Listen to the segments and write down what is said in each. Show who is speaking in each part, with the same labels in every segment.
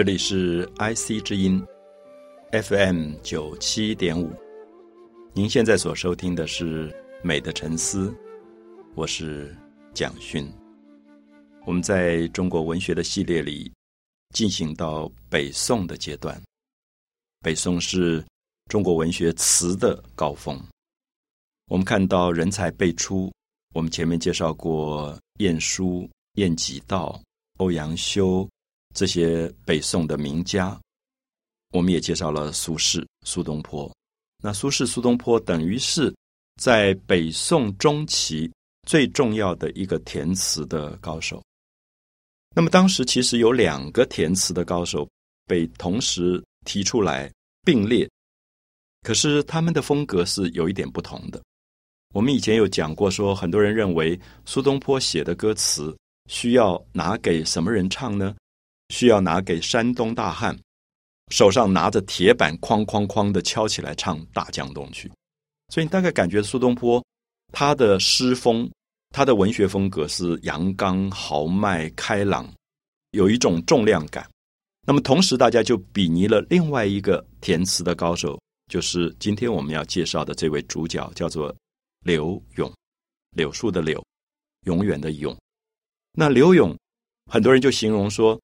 Speaker 1: 这里是 IC 之音 FM 九七点五，您现在所收听的是《美的沉思》，我是蒋勋。我们在中国文学的系列里进行到北宋的阶段，北宋是中国文学词的高峰。我们看到人才辈出，我们前面介绍过晏殊、晏几道、欧阳修。这些北宋的名家，我们也介绍了苏轼、苏东坡。那苏轼、苏东坡等于是在北宋中期最重要的一个填词的高手。那么当时其实有两个填词的高手被同时提出来并列，可是他们的风格是有一点不同的。我们以前有讲过，说很多人认为苏东坡写的歌词需要拿给什么人唱呢？需要拿给山东大汉，手上拿着铁板，哐哐哐的敲起来唱《大江东去》。所以你大概感觉苏东坡他的诗风、他的文学风格是阳刚、豪迈、开朗，有一种重量感。那么同时，大家就比拟了另外一个填词的高手，就是今天我们要介绍的这位主角，叫做柳永。柳树的柳，永远的永。那柳永，很多人就形容说。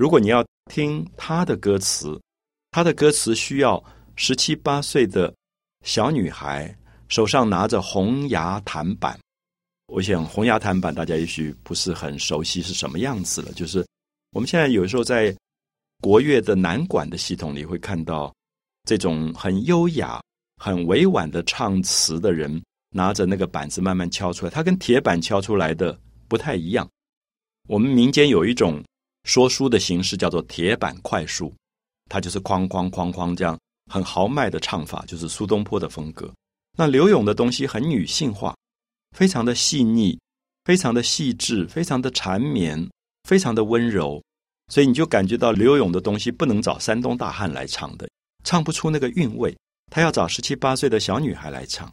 Speaker 1: 如果你要听他的歌词，他的歌词需要十七八岁的小女孩手上拿着红牙弹板。我想红牙弹板大家也许不是很熟悉是什么样子了。就是我们现在有时候在国乐的南管的系统里会看到这种很优雅、很委婉的唱词的人拿着那个板子慢慢敲出来，它跟铁板敲出来的不太一样。我们民间有一种。说书的形式叫做铁板快书，它就是哐哐哐哐这样很豪迈的唱法，就是苏东坡的风格。那刘永的东西很女性化，非常的细腻，非常的细致，非常的缠绵，非常的温柔，所以你就感觉到刘永的东西不能找山东大汉来唱的，唱不出那个韵味，他要找十七八岁的小女孩来唱。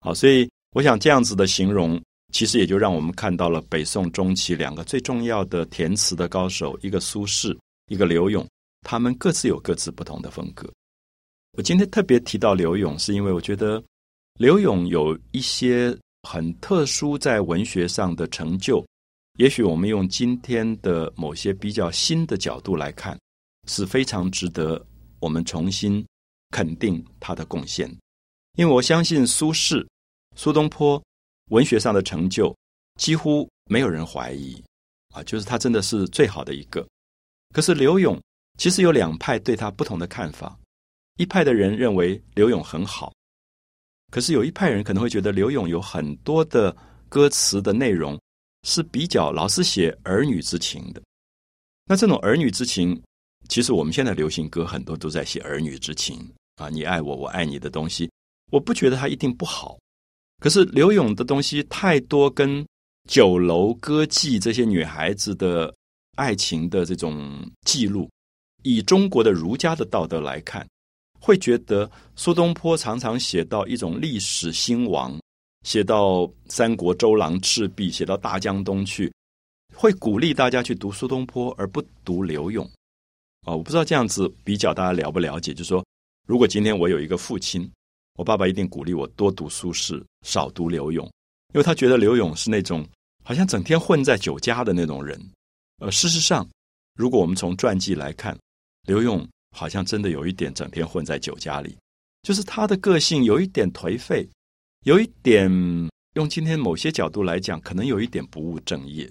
Speaker 1: 好，所以我想这样子的形容。其实也就让我们看到了北宋中期两个最重要的填词的高手，一个苏轼，一个柳永，他们各自有各自不同的风格。我今天特别提到柳永，是因为我觉得柳永有一些很特殊在文学上的成就，也许我们用今天的某些比较新的角度来看，是非常值得我们重新肯定他的贡献。因为我相信苏轼、苏东坡。文学上的成就几乎没有人怀疑啊，就是他真的是最好的一个。可是刘勇其实有两派对他不同的看法，一派的人认为刘勇很好，可是有一派人可能会觉得刘勇有很多的歌词的内容是比较老是写儿女之情的。那这种儿女之情，其实我们现在流行歌很多都在写儿女之情啊，你爱我，我爱你的东西，我不觉得他一定不好。可是刘勇的东西太多，跟酒楼歌妓这些女孩子的爱情的这种记录，以中国的儒家的道德来看，会觉得苏东坡常常写到一种历史兴亡，写到三国周郎赤壁，写到大江东去，会鼓励大家去读苏东坡而不读刘勇。啊，我不知道这样子比较大家了不了解？就是说，如果今天我有一个父亲。我爸爸一定鼓励我多读苏轼，少读刘永，因为他觉得刘永是那种好像整天混在酒家的那种人。呃，事实上，如果我们从传记来看，刘永好像真的有一点整天混在酒家里，就是他的个性有一点颓废，有一点用今天某些角度来讲，可能有一点不务正业。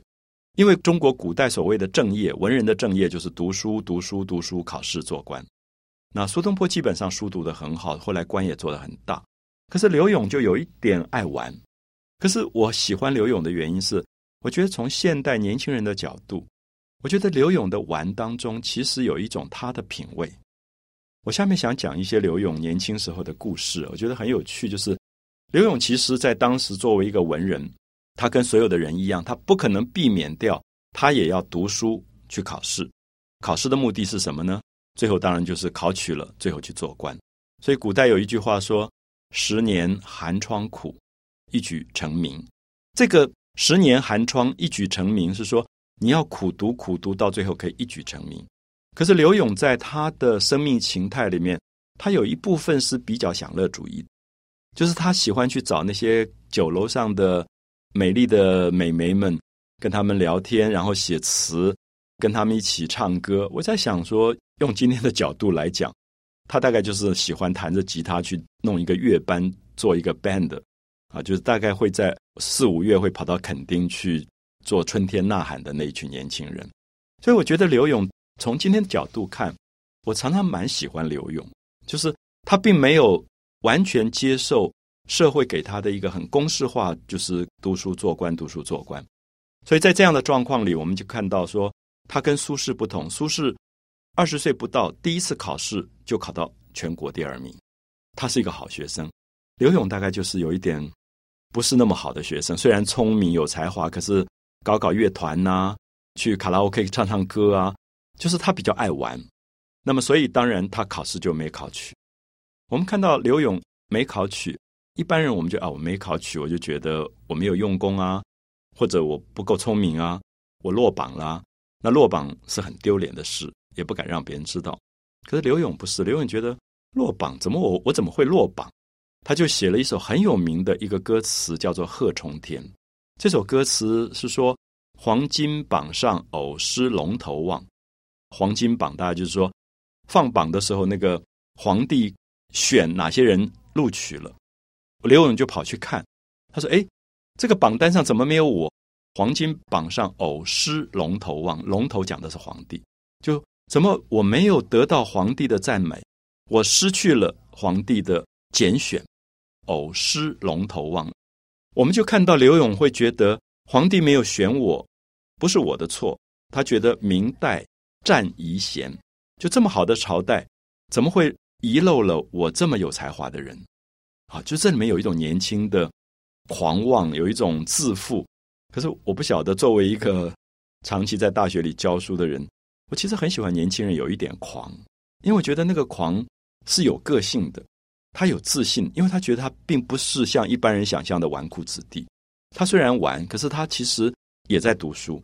Speaker 1: 因为中国古代所谓的正业，文人的正业就是读书、读书、读书，考试做官。那苏东坡基本上书读的很好，后来官也做得很大。可是刘勇就有一点爱玩。可是我喜欢刘勇的原因是，我觉得从现代年轻人的角度，我觉得刘勇的玩当中其实有一种他的品味。我下面想讲一些刘勇年轻时候的故事，我觉得很有趣。就是刘勇其实在当时作为一个文人，他跟所有的人一样，他不可能避免掉，他也要读书去考试。考试的目的是什么呢？最后当然就是考取了，最后去做官。所以古代有一句话说：“十年寒窗苦，一举成名。”这个十年寒窗一举成名，是说你要苦读苦读，到最后可以一举成名。可是刘勇在他的生命形态里面，他有一部分是比较享乐主义，就是他喜欢去找那些酒楼上的美丽的美眉们，跟他们聊天，然后写词，跟他们一起唱歌。我在想说，用今天的角度来讲，他大概就是喜欢弹着吉他去弄一个乐班，做一个 band。啊，就是大概会在四五月会跑到垦丁去做春天呐喊的那一群年轻人，所以我觉得刘勇从今天的角度看，我常常蛮喜欢刘勇，就是他并没有完全接受社会给他的一个很公式化，就是读书做官，读书做官。所以在这样的状况里，我们就看到说，他跟苏轼不同，苏轼二十岁不到，第一次考试就考到全国第二名，他是一个好学生。刘勇大概就是有一点。不是那么好的学生，虽然聪明有才华，可是搞搞乐团呐，去卡拉 OK 唱唱歌啊，就是他比较爱玩。那么，所以当然他考试就没考取。我们看到刘勇没考取，一般人我们就啊，我没考取，我就觉得我没有用功啊，或者我不够聪明啊，我落榜啦。那落榜是很丢脸的事，也不敢让别人知道。可是刘勇不是，刘勇觉得落榜怎么我我怎么会落榜？他就写了一首很有名的一个歌词，叫做《贺冲天》。这首歌词是说：“黄金榜上偶失龙头望。”黄金榜大家就是说，放榜的时候，那个皇帝选哪些人录取了，刘勇就跑去看。他说：“哎，这个榜单上怎么没有我？黄金榜上偶失龙头望，龙头讲的是皇帝，就怎么我没有得到皇帝的赞美？我失去了皇帝的拣选。”偶失龙头望，我们就看到刘永会觉得皇帝没有选我，不是我的错。他觉得明代占遗贤，就这么好的朝代，怎么会遗漏了我这么有才华的人？啊，就这里面有一种年轻的狂妄，有一种自负。可是我不晓得，作为一个长期在大学里教书的人，我其实很喜欢年轻人有一点狂，因为我觉得那个狂是有个性的。他有自信，因为他觉得他并不是像一般人想象的纨绔子弟。他虽然玩，可是他其实也在读书。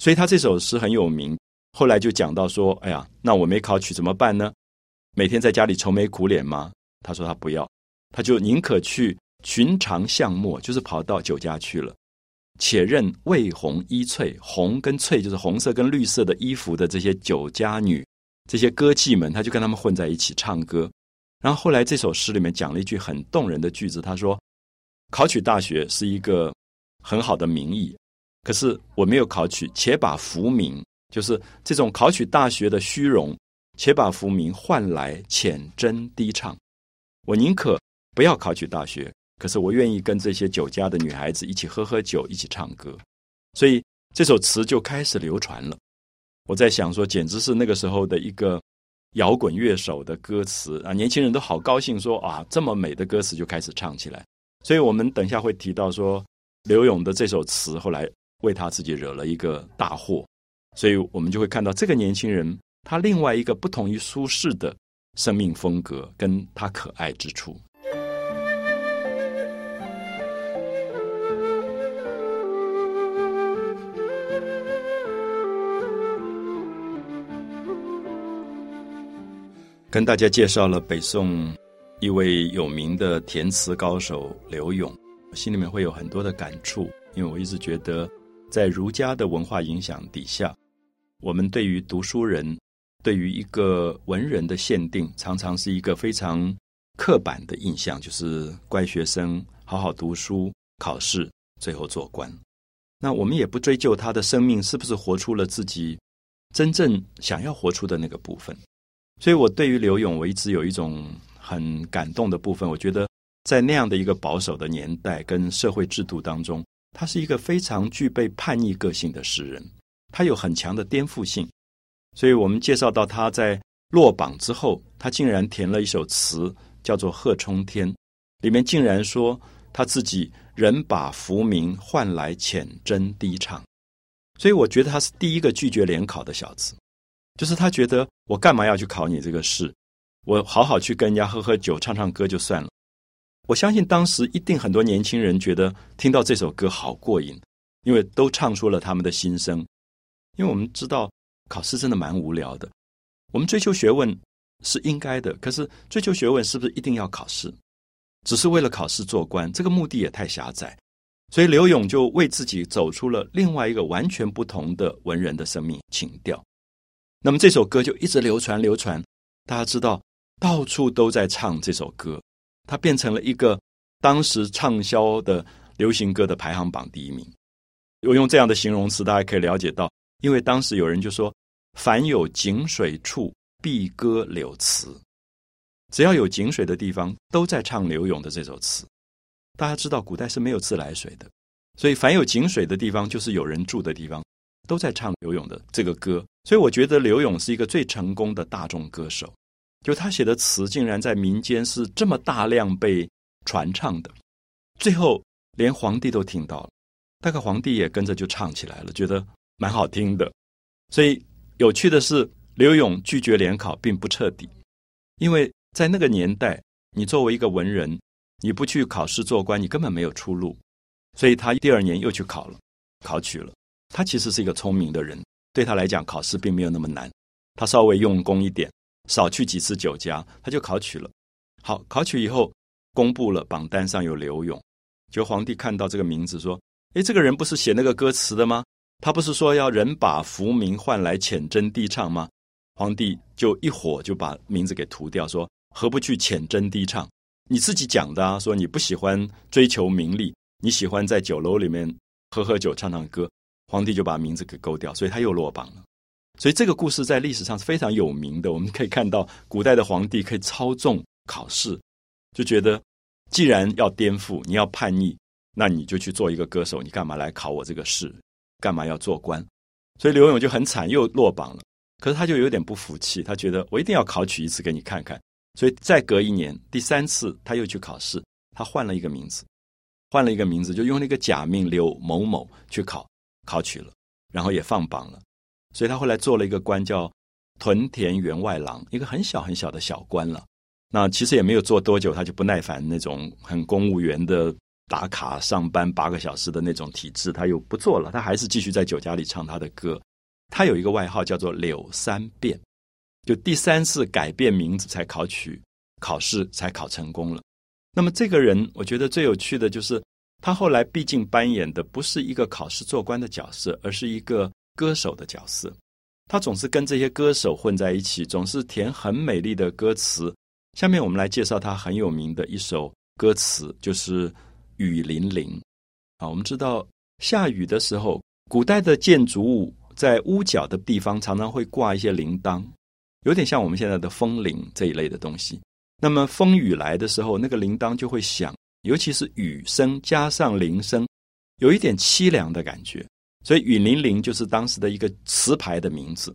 Speaker 1: 所以他这首诗很有名。后来就讲到说：“哎呀，那我没考取怎么办呢？每天在家里愁眉苦脸吗？”他说他不要，他就宁可去寻常巷陌，就是跑到酒家去了。且任魏红衣翠，红跟翠就是红色跟绿色的衣服的这些酒家女，这些歌妓们，他就跟他们混在一起唱歌。然后后来这首诗里面讲了一句很动人的句子，他说：“考取大学是一个很好的名义，可是我没有考取，且把浮名，就是这种考取大学的虚荣，且把浮名换来浅斟低唱。我宁可不要考取大学，可是我愿意跟这些酒家的女孩子一起喝喝酒，一起唱歌。所以这首词就开始流传了。我在想说，简直是那个时候的一个。”摇滚乐手的歌词啊，年轻人都好高兴，说啊，这么美的歌词就开始唱起来。所以我们等一下会提到说，刘勇的这首词后来为他自己惹了一个大祸，所以我们就会看到这个年轻人他另外一个不同于苏轼的生命风格，跟他可爱之处。跟大家介绍了北宋一位有名的填词高手刘永，心里面会有很多的感触，因为我一直觉得，在儒家的文化影响底下，我们对于读书人，对于一个文人的限定，常常是一个非常刻板的印象，就是乖学生，好好读书，考试，最后做官。那我们也不追究他的生命是不是活出了自己真正想要活出的那个部分。所以，我对于刘勇，我一直有一种很感动的部分。我觉得，在那样的一个保守的年代跟社会制度当中，他是一个非常具备叛逆个性的诗人，他有很强的颠覆性。所以我们介绍到他在落榜之后，他竟然填了一首词，叫做《贺冲天》，里面竟然说他自己人把浮名换来浅斟低唱。所以，我觉得他是第一个拒绝联考的小子。就是他觉得我干嘛要去考你这个试？我好好去跟人家喝喝酒、唱唱歌就算了。我相信当时一定很多年轻人觉得听到这首歌好过瘾，因为都唱出了他们的心声。因为我们知道考试真的蛮无聊的，我们追求学问是应该的，可是追求学问是不是一定要考试？只是为了考试做官，这个目的也太狭窄。所以刘勇就为自己走出了另外一个完全不同的文人的生命情调。那么这首歌就一直流传流传，大家知道到处都在唱这首歌，它变成了一个当时畅销的流行歌的排行榜第一名。我用这样的形容词，大家可以了解到，因为当时有人就说：“凡有井水处，必歌柳词。”只要有井水的地方，都在唱柳永的这首词。大家知道，古代是没有自来水的，所以凡有井水的地方，就是有人住的地方，都在唱刘勇的这个歌。所以我觉得刘勇是一个最成功的大众歌手，就他写的词竟然在民间是这么大量被传唱的，最后连皇帝都听到了，大概皇帝也跟着就唱起来了，觉得蛮好听的。所以有趣的是，刘勇拒绝联考并不彻底，因为。在那个年代，你作为一个文人，你不去考试做官，你根本没有出路。所以他第二年又去考了，考取了。他其实是一个聪明的人，对他来讲，考试并没有那么难。他稍微用功一点，少去几次酒家，他就考取了。好，考取以后，公布了榜单上有刘勇，就皇帝看到这个名字，说：“诶，这个人不是写那个歌词的吗？他不是说要人把浮名换来浅斟低唱吗？”皇帝就一火就把名字给涂掉，说。何不去浅斟低唱？你自己讲的啊，说你不喜欢追求名利，你喜欢在酒楼里面喝喝酒、唱唱歌。皇帝就把名字给勾掉，所以他又落榜了。所以这个故事在历史上是非常有名的。我们可以看到，古代的皇帝可以操纵考试，就觉得既然要颠覆，你要叛逆，那你就去做一个歌手，你干嘛来考我这个试？干嘛要做官？所以刘永就很惨，又落榜了。可是他就有点不服气，他觉得我一定要考取一次给你看看。所以再隔一年，第三次他又去考试，他换了一个名字，换了一个名字，就用那个假名刘某某去考，考取了，然后也放榜了。所以他后来做了一个官，叫屯田员外郎，一个很小很小的小官了。那其实也没有做多久，他就不耐烦那种很公务员的打卡上班八个小时的那种体制，他又不做了，他还是继续在酒家里唱他的歌。他有一个外号叫做柳三变。就第三次改变名字才考取考试才考成功了。那么这个人，我觉得最有趣的就是他后来毕竟扮演的不是一个考试做官的角色，而是一个歌手的角色。他总是跟这些歌手混在一起，总是填很美丽的歌词。下面我们来介绍他很有名的一首歌词，就是《雨霖铃》啊。我们知道下雨的时候，古代的建筑物在屋角的地方常常会挂一些铃铛。有点像我们现在的风铃这一类的东西。那么风雨来的时候，那个铃铛就会响，尤其是雨声加上铃声，有一点凄凉的感觉。所以雨霖铃就是当时的一个词牌的名字。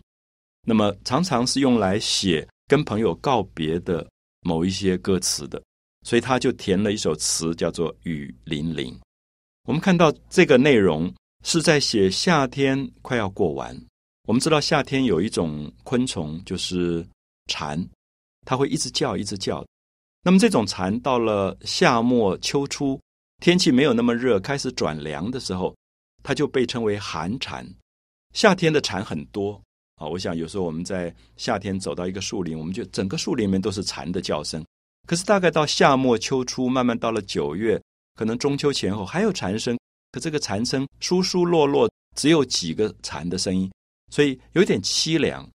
Speaker 1: 那么常常是用来写跟朋友告别的某一些歌词的，所以他就填了一首词，叫做《雨霖铃》。我们看到这个内容是在写夏天快要过完。我们知道夏天有一种昆虫就是蝉，它会一直叫，一直叫。那么这种蝉到了夏末秋初，天气没有那么热，开始转凉的时候，它就被称为寒蝉。夏天的蝉很多啊，我想有时候我们在夏天走到一个树林，我们就整个树林里面都是蝉的叫声。可是大概到夏末秋初，慢慢到了九月，可能中秋前后还有蝉声，可这个蝉声疏疏落落，只有几个蝉的声音。所以有点凄凉，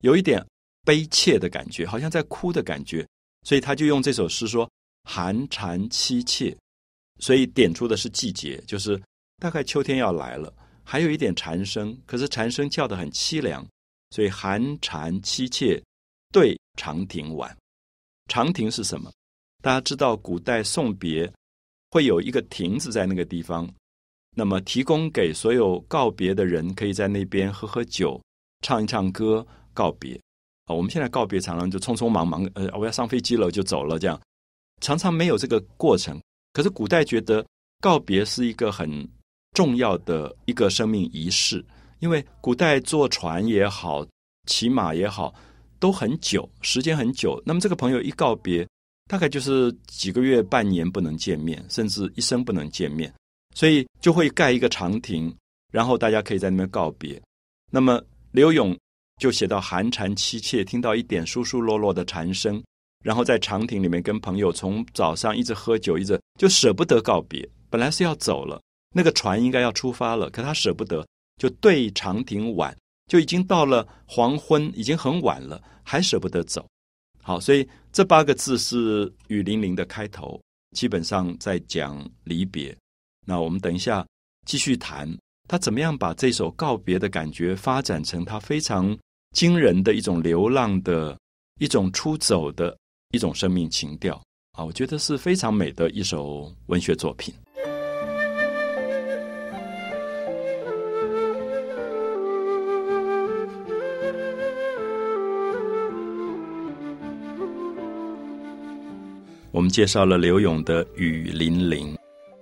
Speaker 1: 有一点悲切的感觉，好像在哭的感觉。所以他就用这首诗说：“寒蝉凄切。”所以点出的是季节，就是大概秋天要来了，还有一点蝉声，可是蝉声叫得很凄凉。所以寒蝉凄切，对长亭晚。长亭是什么？大家知道，古代送别会有一个亭子在那个地方。那么，提供给所有告别的人，可以在那边喝喝酒、唱一唱歌告别。啊，我们现在告别常常就匆匆忙忙，呃，我要上飞机了就走了，这样常常没有这个过程。可是古代觉得告别是一个很重要的一个生命仪式，因为古代坐船也好、骑马也好，都很久，时间很久。那么这个朋友一告别，大概就是几个月、半年不能见面，甚至一生不能见面。所以就会盖一个长亭，然后大家可以在那边告别。那么刘永就写到寒蝉凄切，听到一点疏疏落落的蝉声，然后在长亭里面跟朋友从早上一直喝酒，一直就舍不得告别。本来是要走了，那个船应该要出发了，可他舍不得，就对长亭晚，就已经到了黄昏，已经很晚了，还舍不得走。好，所以这八个字是雨霖铃的开头，基本上在讲离别。那我们等一下继续谈他怎么样把这首告别的感觉发展成他非常惊人的一种流浪的一种出走的一种生命情调啊，我觉得是非常美的一首文学作品。我们介绍了刘勇的《雨霖铃》。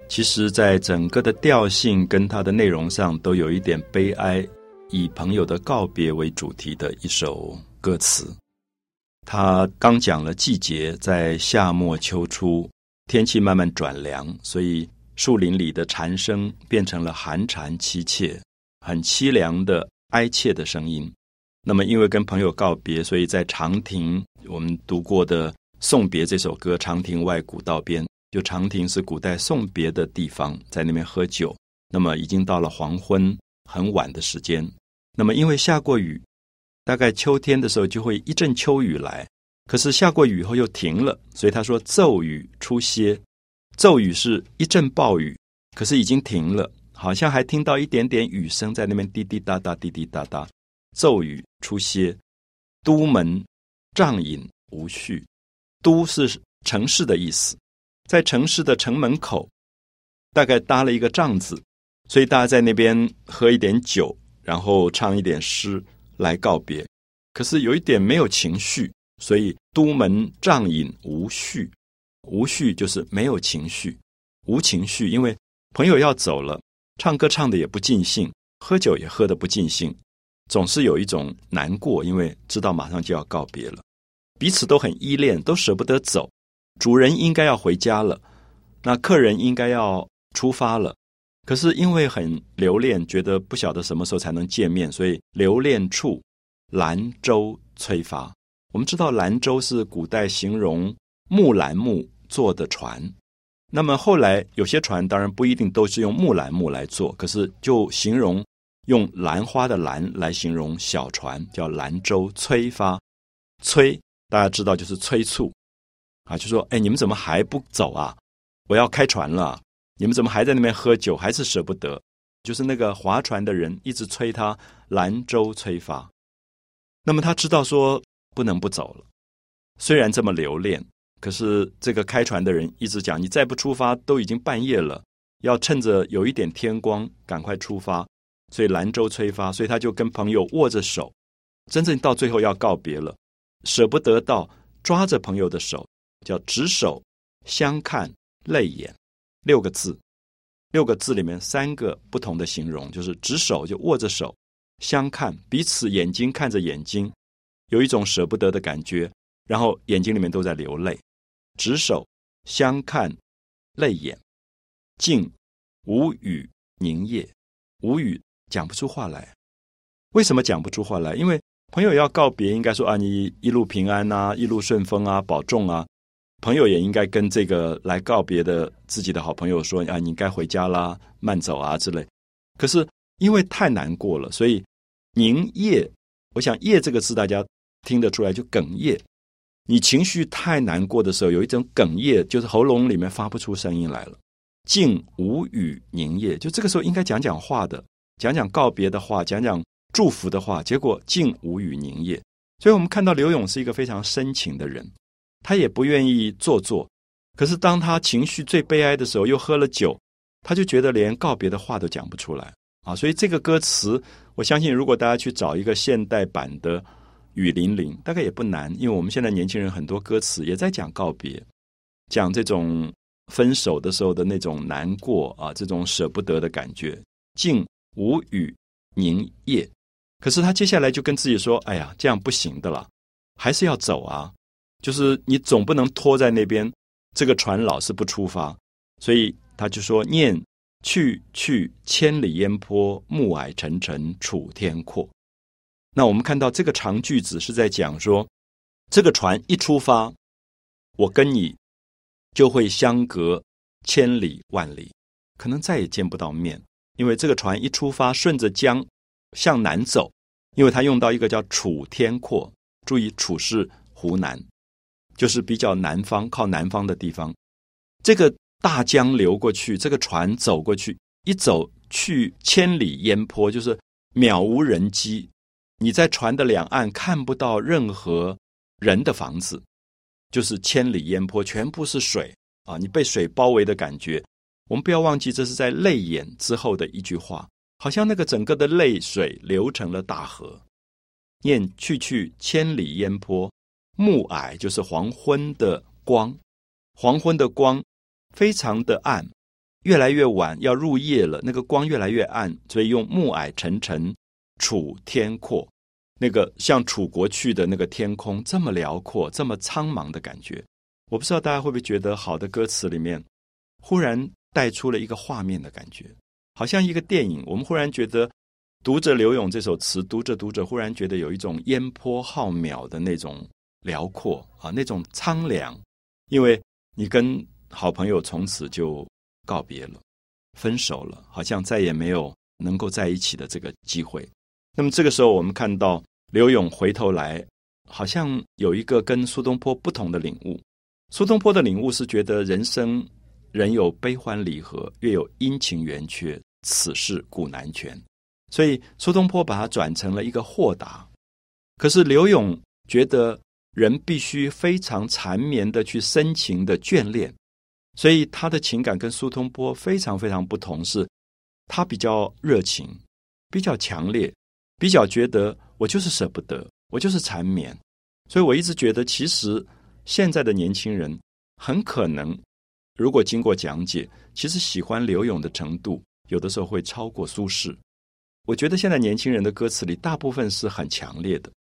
Speaker 1: 其实，在整个的调性跟它的内容上，都有一点悲哀，以朋友的告别为主题的一首歌词。他刚讲了季节，在夏末秋初，天气慢慢转凉，所以树林里的蝉声变成了寒蝉凄切，很凄凉的哀切的声音。那么，因为跟朋友告别，所以在长亭，我们读过的《送别》这首歌，《长亭外，古道边》。就长亭是古代送别的地方，在那边喝酒。那么已经到了黄昏，很晚的时间。那么因为下过雨，大概秋天的时候就会一阵秋雨来。可是下过雨后又停了，所以他说骤雨初歇。骤雨是一阵暴雨，可是已经停了，好像还听到一点点雨声在那边滴滴答答，滴滴答答。骤雨初歇，都门帐饮无序。都是城市的意思。在城市的城门口，大概搭了一个帐子，所以大家在那边喝一点酒，然后唱一点诗来告别。可是有一点没有情绪，所以都门帐饮无绪，无绪就是没有情绪，无情绪。因为朋友要走了，唱歌唱的也不尽兴，喝酒也喝的不尽兴，总是有一种难过，因为知道马上就要告别了，彼此都很依恋，都舍不得走。主人应该要回家了，那客人应该要出发了。可是因为很留恋，觉得不晓得什么时候才能见面，所以留恋处，兰舟催发。我们知道兰舟是古代形容木兰木做的船。那么后来有些船当然不一定都是用木兰木来做，可是就形容用兰花的兰来形容小船，叫兰舟催发。催大家知道就是催促。啊，就说：“哎，你们怎么还不走啊？我要开船了，你们怎么还在那边喝酒？还是舍不得？就是那个划船的人一直催他兰舟催发。那么他知道说不能不走了，虽然这么留恋，可是这个开船的人一直讲：你再不出发，都已经半夜了，要趁着有一点天光赶快出发。所以兰舟催发，所以他就跟朋友握着手，真正到最后要告别了，舍不得到，抓着朋友的手。”叫执手相看泪眼，六个字，六个字里面三个不同的形容，就是执手就握着手，相看彼此眼睛看着眼睛，有一种舍不得的感觉，然后眼睛里面都在流泪，执手相看泪眼，静无语凝噎，无语讲不出话来。为什么讲不出话来？因为朋友要告别，应该说啊，你一路平安啊，一路顺风啊，保重啊。朋友也应该跟这个来告别的自己的好朋友说啊，你该回家啦，慢走啊之类。可是因为太难过了，所以凝噎。我想“噎”这个字大家听得出来，就哽咽。你情绪太难过的时候，有一种哽咽，就是喉咙里面发不出声音来了，静无语凝噎。就这个时候应该讲讲话的，讲讲告别的话，讲讲祝福的话，结果静无语凝噎。所以我们看到刘勇是一个非常深情的人。他也不愿意做作，可是当他情绪最悲哀的时候，又喝了酒，他就觉得连告别的话都讲不出来啊！所以这个歌词，我相信如果大家去找一个现代版的《雨霖铃》，大概也不难，因为我们现在年轻人很多歌词也在讲告别，讲这种分手的时候的那种难过啊，这种舍不得的感觉，竟无语凝噎。可是他接下来就跟自己说：“哎呀，这样不行的了，还是要走啊。”就是你总不能拖在那边，这个船老是不出发，所以他就说念去去千里烟波，暮霭沉沉楚天阔。那我们看到这个长句子是在讲说，这个船一出发，我跟你就会相隔千里万里，可能再也见不到面。因为这个船一出发，顺着江向南走，因为它用到一个叫楚天阔，注意楚是湖南，就是比较南方靠南方的地方。这个大江流过去，这个船走过去，一走去千里烟波，就是渺无人迹。你在船的两岸看不到任何人的房子，就是千里烟波，全部是水啊！你被水包围的感觉。我们不要忘记，这是在泪眼之后的一句话，好像那个整个的泪水流成了大河。念去去千里烟波，暮霭就是黄昏的光，黄昏的光非常的暗，越来越晚要入夜了，那个光越来越暗，所以用暮霭沉沉。楚天阔，那个像楚国去的那个天空，这么辽阔，这么苍茫的感觉，我不知道大家会不会觉得，好的歌词里面忽然带出了一个画面的感觉，好像一个电影。我们忽然觉得，读着刘勇这首词，读着读着，忽然觉得有一种烟波浩渺的那种辽阔啊，那种苍凉，因为你跟好朋友从此就告别了，分手了，好像再也没有能够在一起的这个机会。那么这个时候，我们看到刘勇回头来，好像有一个跟苏东坡不同的领悟。苏东坡的领悟是觉得人生人有悲欢离合，月有阴晴圆缺，此事古难全。所以苏东坡把它转成了一个豁达。可是刘勇觉得人必须非常缠绵的去深情的眷恋，所以他的情感跟苏东坡非常非常不同，是他比较热情，比较强烈。比较觉得我就是舍不得，我就是缠绵，所以我一直觉得，其实现在的年轻人很可能，如果经过讲解，其实喜欢刘勇的程度，有的时候会超过苏轼。我觉得现在年轻人的歌词里，大部分是很强烈的，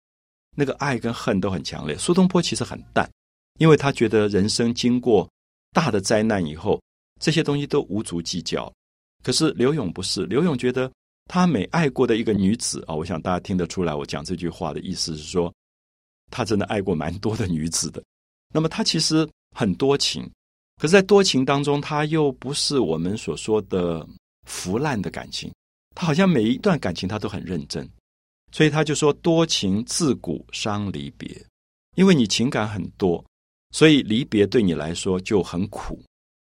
Speaker 1: 那个爱跟恨都很强烈。苏东坡其实很淡，因为他觉得人生经过大的灾难以后，这些东西都无足计较。可是刘勇不是，刘勇觉得。他每爱过的一个女子啊，我想大家听得出来，我讲这句话的意思是说，他真的爱过蛮多的女子的。那么他其实很多情，可是，在多情当中，他又不是我们所说的腐烂的感情，他好像每一段感情他都很认真，所以他就说多情自古伤离别，因为你情感很多，所以离别对你来说就很苦。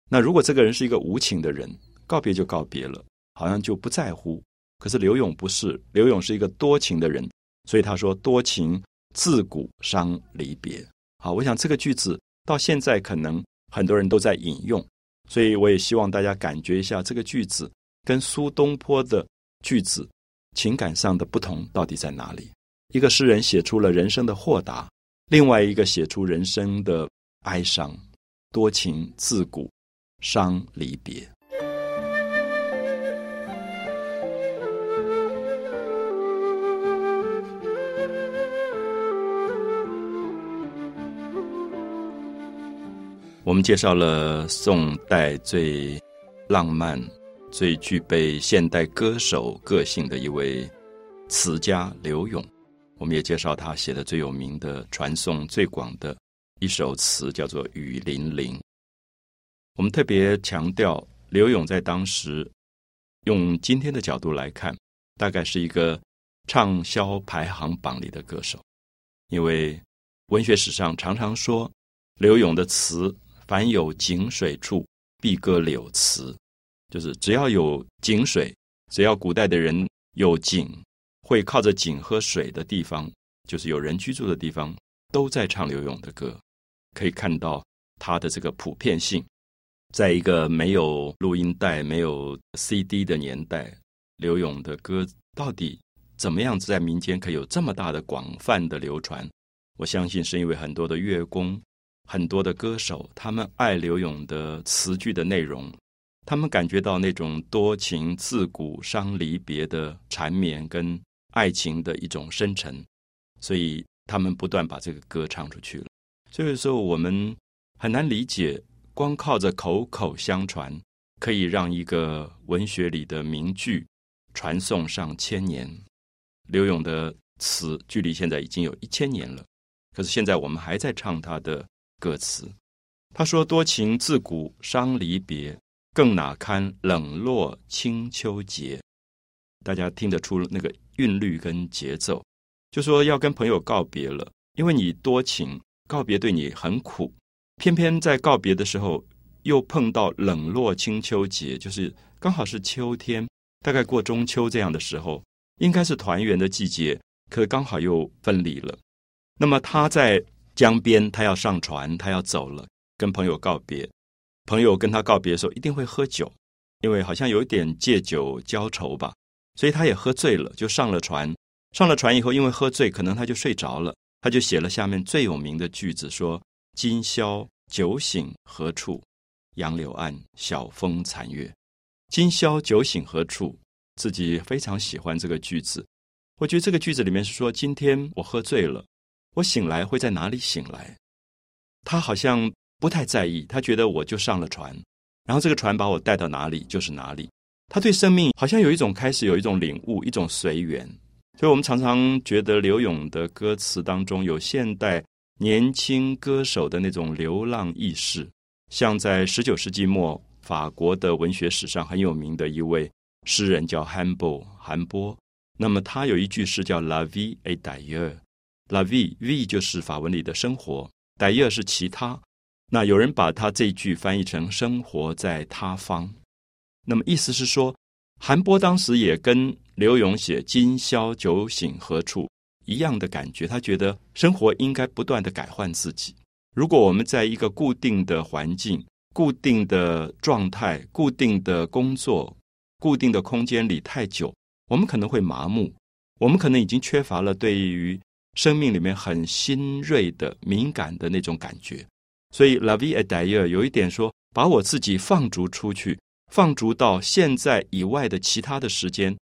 Speaker 1: 那如果这个人是一个无情的人，告别就告别了，好像就不在乎。可是刘勇不是，刘勇是一个多情的人，所以他说多情自古伤离别。好，我想这个句子到现在可能很多人都在引用，所以我也希望大家感觉一下这个句子跟苏东坡的句子情感上的不同到底在哪里。一个诗人写出了人生的豁达，另外一个写出人生的哀伤。多情自古伤离别。我们介绍了宋代最浪漫、最具备现代歌手个性的一位词家刘永。我们也介绍他写的最有名的、传颂最广的一首词，叫做《雨霖铃》。我们特别强调，刘永在当时用今天的角度来看，大概是一个畅销排行榜里的歌手，因为文学史上常常说刘永的词。凡有井水处，必歌柳词，就是只要有井水，只要古代的人有井，会靠着井喝水的地方，就是有人居住的地方，都在唱刘勇的歌。可以看到他的这个普遍性，在一个没有录音带、没有 CD 的年代，刘勇的歌到底怎么样子在民间可以有这么大的广泛的流传？我相信是因为很多的乐工。很多的歌手，他们爱刘勇的词句的内容，他们感觉到那种多情自古伤离别的缠绵跟爱情的一种深沉，所以他们不断把这个歌唱出去了。所以说，我们很难理解，光靠着口口相传，可以让一个文学里的名句传颂上千年。刘勇的词距离现在已经有一千年了，可是现在我们还在唱他的歌词。他说：“多情自古伤离别，更哪堪冷落清秋节。”大家听得出那个韵律跟节奏，就说要跟朋友告别了，因为你多情，告别对你很苦。偏偏在告别的时候，又碰到冷落清秋节，就是刚好是秋天，大概过中秋这样的时候，应该是团圆的季节，可刚好又分离了。那么他在江边，他要上船，他要走了。跟朋友告别，朋友跟他告别的时候一定会喝酒，因为好像有一点借酒浇愁吧，所以他也喝醉了，就上了船。上了船以后，因为喝醉，可能他就睡着了，他就写了下面最有名的句子：说今宵酒醒何处？杨柳岸，晓风残月。今宵酒醒何处？自己非常喜欢这个句子。我觉得这个句子里面是说，今天我喝醉了，我醒来会在哪里醒来？他好像。不太在意，他觉得我就上了船，然后这个船把我带到哪里就是哪里。他对生命好像有一种开始，有一种领悟，一种随缘。所以我们常常觉得刘勇的歌词当中有现代年轻歌手的那种流浪意识，像在十九世纪末法国的文学史上很有名的一位诗人叫韩波，韩波。那么他有一句诗叫 “La vie et d'ailleurs”，“La vie”，“vie” 就是法文里的生活，“d'ailleurs” 是其他。那有人把他这句翻译成“生活在他方”，那么意思是说，韩波当时也跟刘勇写“今宵酒醒何处”一样的感觉。他觉得生活应该不断的改换自己。如果我们在一个固定的环境、固定的状态、固定的工作、固定的空间里太久，我们可能会麻木，我们可能已经缺乏了对于生命里面很新锐的敏感的那种感觉。所以，La vie et Dieu 有一点说，把我自己放逐出去，放逐到现在以外的其他的时间，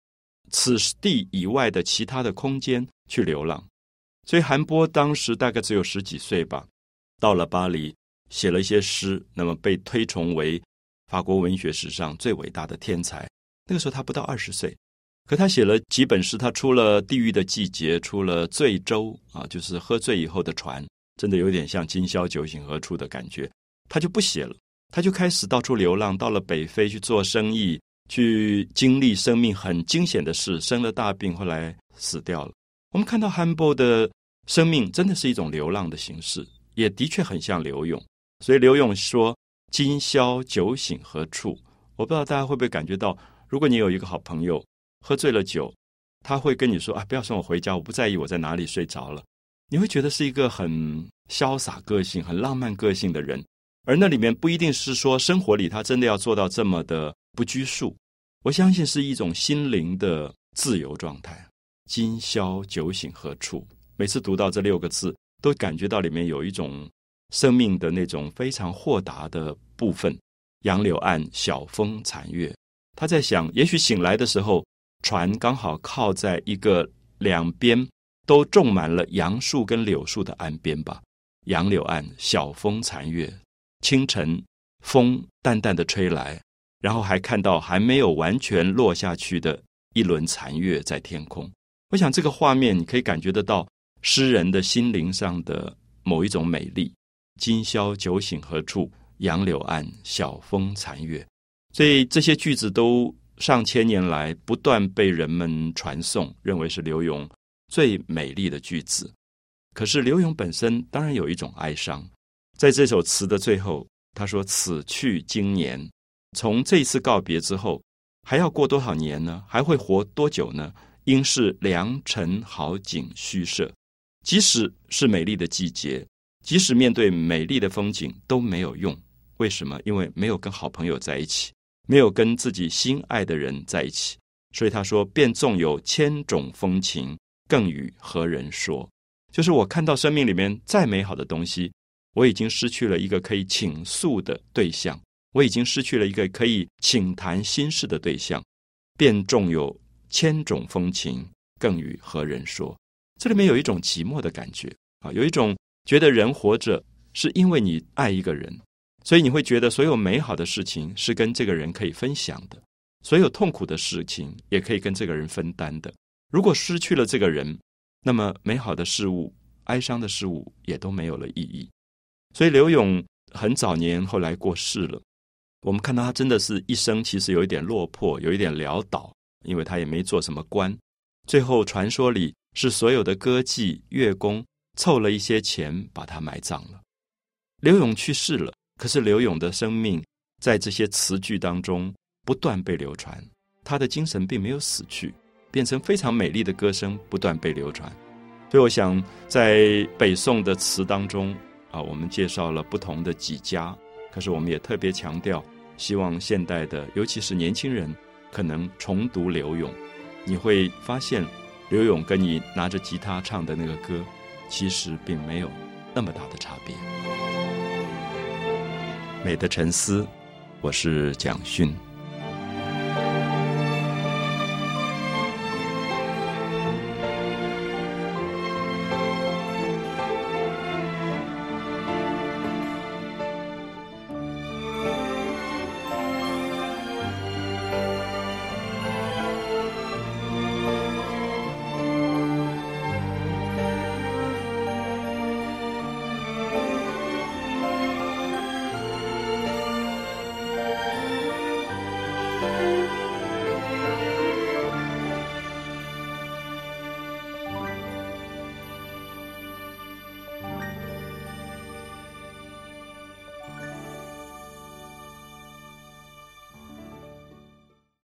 Speaker 1: 此地以外的其他的空间去流浪。所以，韩波当时大概只有十几岁吧，到了巴黎，写了一些诗，那么被推崇为法国文学史上最伟大的天才。那个时候他不到二十岁，可他写了几本诗，他出了《地狱的季节》，出了《醉舟》啊，就是喝醉以后的船。真的有点像今宵酒醒何处的感觉，他就不写了，他就开始到处流浪，到了北非去做生意，去经历生命很惊险的事，生了大病，后来死掉了。我们看到汉波的生命真的是一种流浪的形式，也的确很像刘勇。所以刘勇说：“今宵酒醒何处？”我不知道大家会不会感觉到，如果你有一个好朋友喝醉了酒，他会跟你说：“啊，不要送我回家，我不在意我在哪里睡着了。”你会觉得是一个很潇洒个性、很浪漫个性的人，而那里面不一定是说生活里他真的要做到这么的不拘束。我相信是一种心灵的自由状态。今宵酒醒何处？每次读到这六个字，都感觉到里面有一种生命的那种非常豁达的部分。杨柳岸，晓风残月。他在想，也许醒来的时候，船刚好靠在一个两边。都种满了杨树跟柳树的岸边吧，杨柳岸，晓风残月。清晨，风淡淡的吹来，然后还看到还没有完全落下去的一轮残月在天空。我想这个画面，你可以感觉得到诗人的心灵上的某一种美丽。今宵酒醒何处？杨柳岸，晓风残月。所以这些句子都上千年来不断被人们传颂，认为是刘永。最美丽的句子，可是刘勇本身当然有一种哀伤，在这首词的最后，他说：“此去经年，从这一次告别之后，还要过多少年呢？还会活多久呢？应是良辰好景虚设。即使是美丽的季节，即使面对美丽的风景都没有用。为什么？因为没有跟好朋友在一起，没有跟自己心爱的人在一起。所以他说：便纵有千种风情。”更与何人说？就是我看到生命里面再美好的东西，我已经失去了一个可以倾诉的对象，我已经失去了一个可以倾谈心事的对象。便纵有千种风情，更与何人说？这里面有一种寂寞的感觉啊，有一种觉得人活着是因为你爱一个人，所以你会觉得所有美好的事情是跟这个人可以分享的，所有痛苦的事情也可以跟这个人分担的。如果失去了这个人，那么美好的事物、哀伤的事物也都没有了意义。所以刘勇很早年后来过世了，我们看到他真的是一生其实有一点落魄，有一点潦倒，因为他也没做什么官。最后传说里是所有的歌妓、乐工凑了一些钱把他埋葬了。刘勇去世了，可是刘勇的生命在这些词句当中不断被流传，他的精神并没有死去。变成非常美丽的歌声，不断被流传。所以，我想在北宋的词当中啊，我们介绍了不同的几家，可是我们也特别强调，希望现代的，尤其是年轻人，可能重读刘勇，你会发现，刘勇跟你拿着吉他唱的那个歌，其实并没有那么大的差别。美的沉思，我是蒋勋。